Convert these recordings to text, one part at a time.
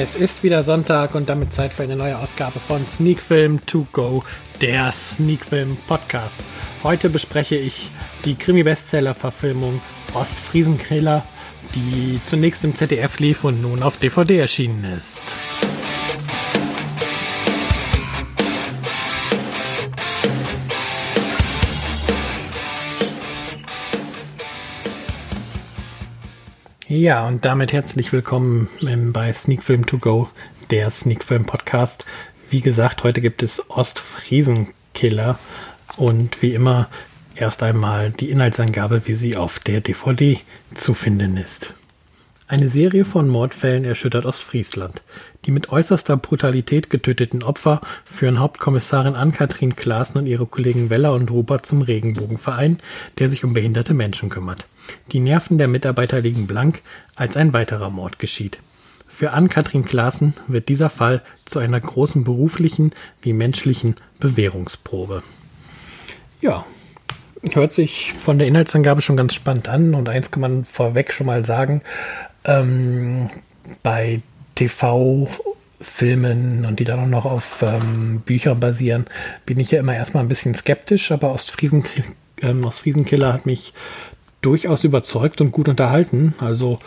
Es ist wieder Sonntag und damit Zeit für eine neue Ausgabe von Sneak Film To Go, der Sneak Film Podcast. Heute bespreche ich die Krimi-Bestseller-Verfilmung Ostfriesenkiller, die zunächst im ZDF lief und nun auf DVD erschienen ist. Ja, und damit herzlich willkommen bei Sneak Film To Go, der Sneak Film Podcast. Wie gesagt, heute gibt es Ostfriesenkiller und wie immer erst einmal die Inhaltsangabe, wie sie auf der DVD zu finden ist. Eine Serie von Mordfällen erschüttert Ostfriesland. Die mit äußerster Brutalität getöteten Opfer führen Hauptkommissarin Ann-Kathrin Klaassen und ihre Kollegen Weller und Robert zum Regenbogenverein, der sich um behinderte Menschen kümmert. Die Nerven der Mitarbeiter liegen blank, als ein weiterer Mord geschieht. Für Ann-Kathrin Klaassen wird dieser Fall zu einer großen beruflichen wie menschlichen Bewährungsprobe. Ja, hört sich von der Inhaltsangabe schon ganz spannend an und eins kann man vorweg schon mal sagen, ähm, bei TV-Filmen und die dann auch noch auf ähm, Büchern basieren, bin ich ja immer erstmal ein bisschen skeptisch, aber Ostfriesen, ähm, Ostfriesenkiller hat mich durchaus überzeugt und gut unterhalten. Also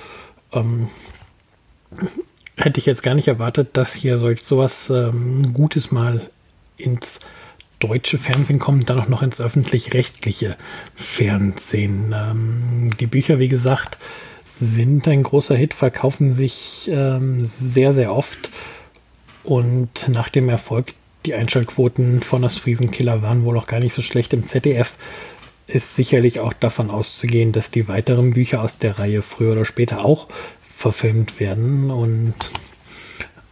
ähm, hätte ich jetzt gar nicht erwartet, dass hier solch sowas ähm, Gutes mal ins deutsche Fernsehen kommt, dann auch noch ins öffentlich-rechtliche Fernsehen. Ähm, die Bücher, wie gesagt, sind ein großer Hit, verkaufen sich ähm, sehr, sehr oft. Und nach dem Erfolg, die Einschaltquoten von das Friesenkiller waren wohl auch gar nicht so schlecht im ZDF, ist sicherlich auch davon auszugehen, dass die weiteren Bücher aus der Reihe früher oder später auch verfilmt werden. Und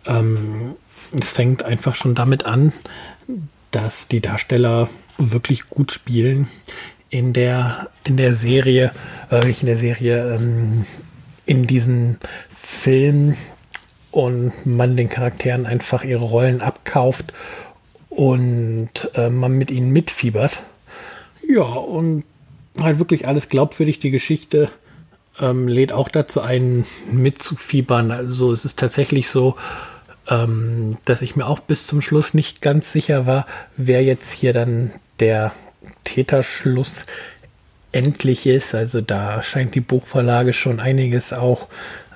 ähm, es fängt einfach schon damit an, dass die Darsteller wirklich gut spielen in der, in der Serie, äh, nicht in der Serie, ähm, in diesen Filmen und man den Charakteren einfach ihre Rollen abkauft und äh, man mit ihnen mitfiebert. Ja, und halt wirklich alles glaubwürdig. Die Geschichte ähm, lädt auch dazu ein, mitzufiebern. Also es ist tatsächlich so, ähm, dass ich mir auch bis zum Schluss nicht ganz sicher war, wer jetzt hier dann der Täterschluss endlich ist. Also da scheint die Buchverlage schon einiges auch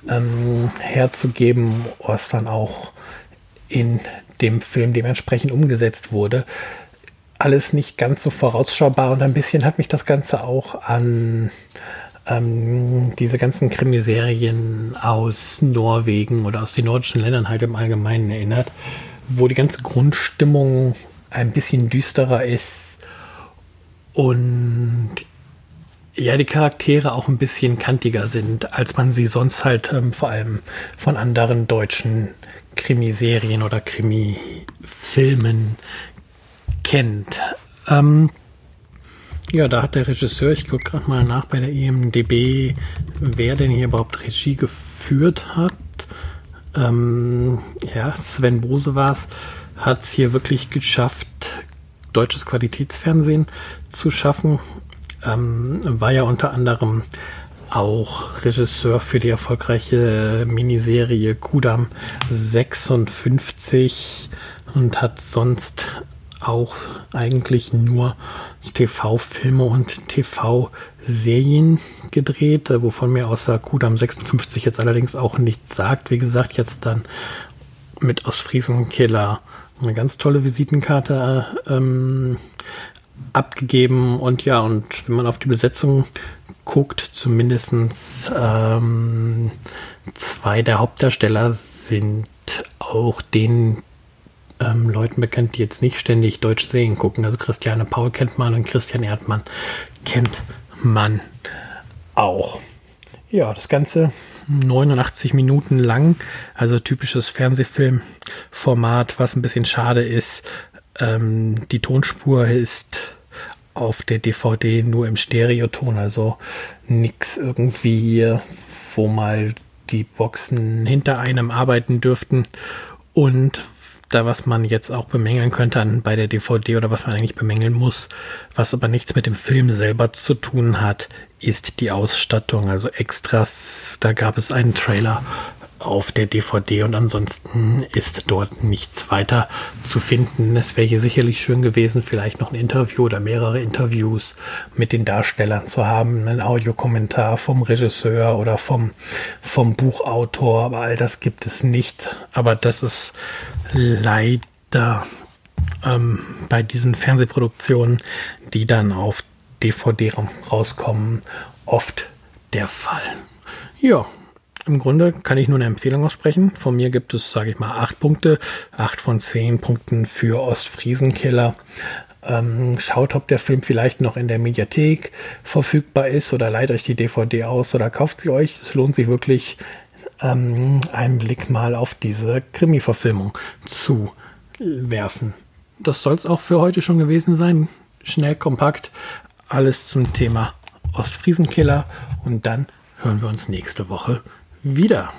ähm, herzugeben, was dann auch in dem Film dementsprechend umgesetzt wurde. Alles nicht ganz so vorausschaubar und ein bisschen hat mich das Ganze auch an ähm, diese ganzen Krimiserien aus Norwegen oder aus den nordischen Ländern halt im Allgemeinen erinnert, wo die ganze Grundstimmung ein bisschen düsterer ist und ja, die Charaktere auch ein bisschen kantiger sind, als man sie sonst halt ähm, vor allem von anderen deutschen Krimiserien oder Krimifilmen kennt. Ähm, ja, da hat der Regisseur, ich gucke gerade mal nach bei der IMDB, wer denn hier überhaupt Regie geführt hat. Ähm, ja, Sven Bose war es, hat es hier wirklich geschafft, deutsches Qualitätsfernsehen zu schaffen. Ähm, war ja unter anderem auch Regisseur für die erfolgreiche Miniserie Kudam 56 und hat sonst auch eigentlich nur TV-Filme und TV-Serien gedreht, äh, wovon mir außer Kudam 56 jetzt allerdings auch nichts sagt. Wie gesagt, jetzt dann mit Ostfriesenkiller eine ganz tolle Visitenkarte ähm, abgegeben und ja, und wenn man auf die Besetzung guckt, zumindest ähm, zwei der Hauptdarsteller sind auch den ähm, Leuten bekannt, die jetzt nicht ständig deutsche Serien gucken. Also Christiane Paul kennt man und Christian Erdmann kennt man auch. Ja, das Ganze 89 Minuten lang, also typisches Fernsehfilmformat, was ein bisschen schade ist. Ähm, die Tonspur ist auf der DVD nur im Stereoton, also nichts irgendwie, wo mal die Boxen hinter einem arbeiten dürften. Und da, was man jetzt auch bemängeln könnte an, bei der DVD oder was man eigentlich bemängeln muss, was aber nichts mit dem Film selber zu tun hat, ist die Ausstattung. Also Extras, da gab es einen Trailer auf der DVD und ansonsten ist dort nichts weiter zu finden. Es wäre hier sicherlich schön gewesen, vielleicht noch ein Interview oder mehrere Interviews mit den Darstellern zu haben, ein Audiokommentar vom Regisseur oder vom, vom Buchautor, aber all das gibt es nicht. Aber das ist leider ähm, bei diesen Fernsehproduktionen, die dann auf DVD rauskommen, oft der Fall. Ja, im Grunde kann ich nur eine Empfehlung aussprechen. Von mir gibt es, sage ich mal, acht Punkte, acht von zehn Punkten für Ostfriesenkiller. Ähm, schaut, ob der Film vielleicht noch in der Mediathek verfügbar ist oder leiht euch die DVD aus oder kauft sie euch. Es lohnt sich wirklich, ähm, einen Blick mal auf diese Krimi-Verfilmung zu werfen. Das soll es auch für heute schon gewesen sein. Schnell, kompakt, alles zum Thema Ostfriesenkiller und dann hören wir uns nächste Woche wieder.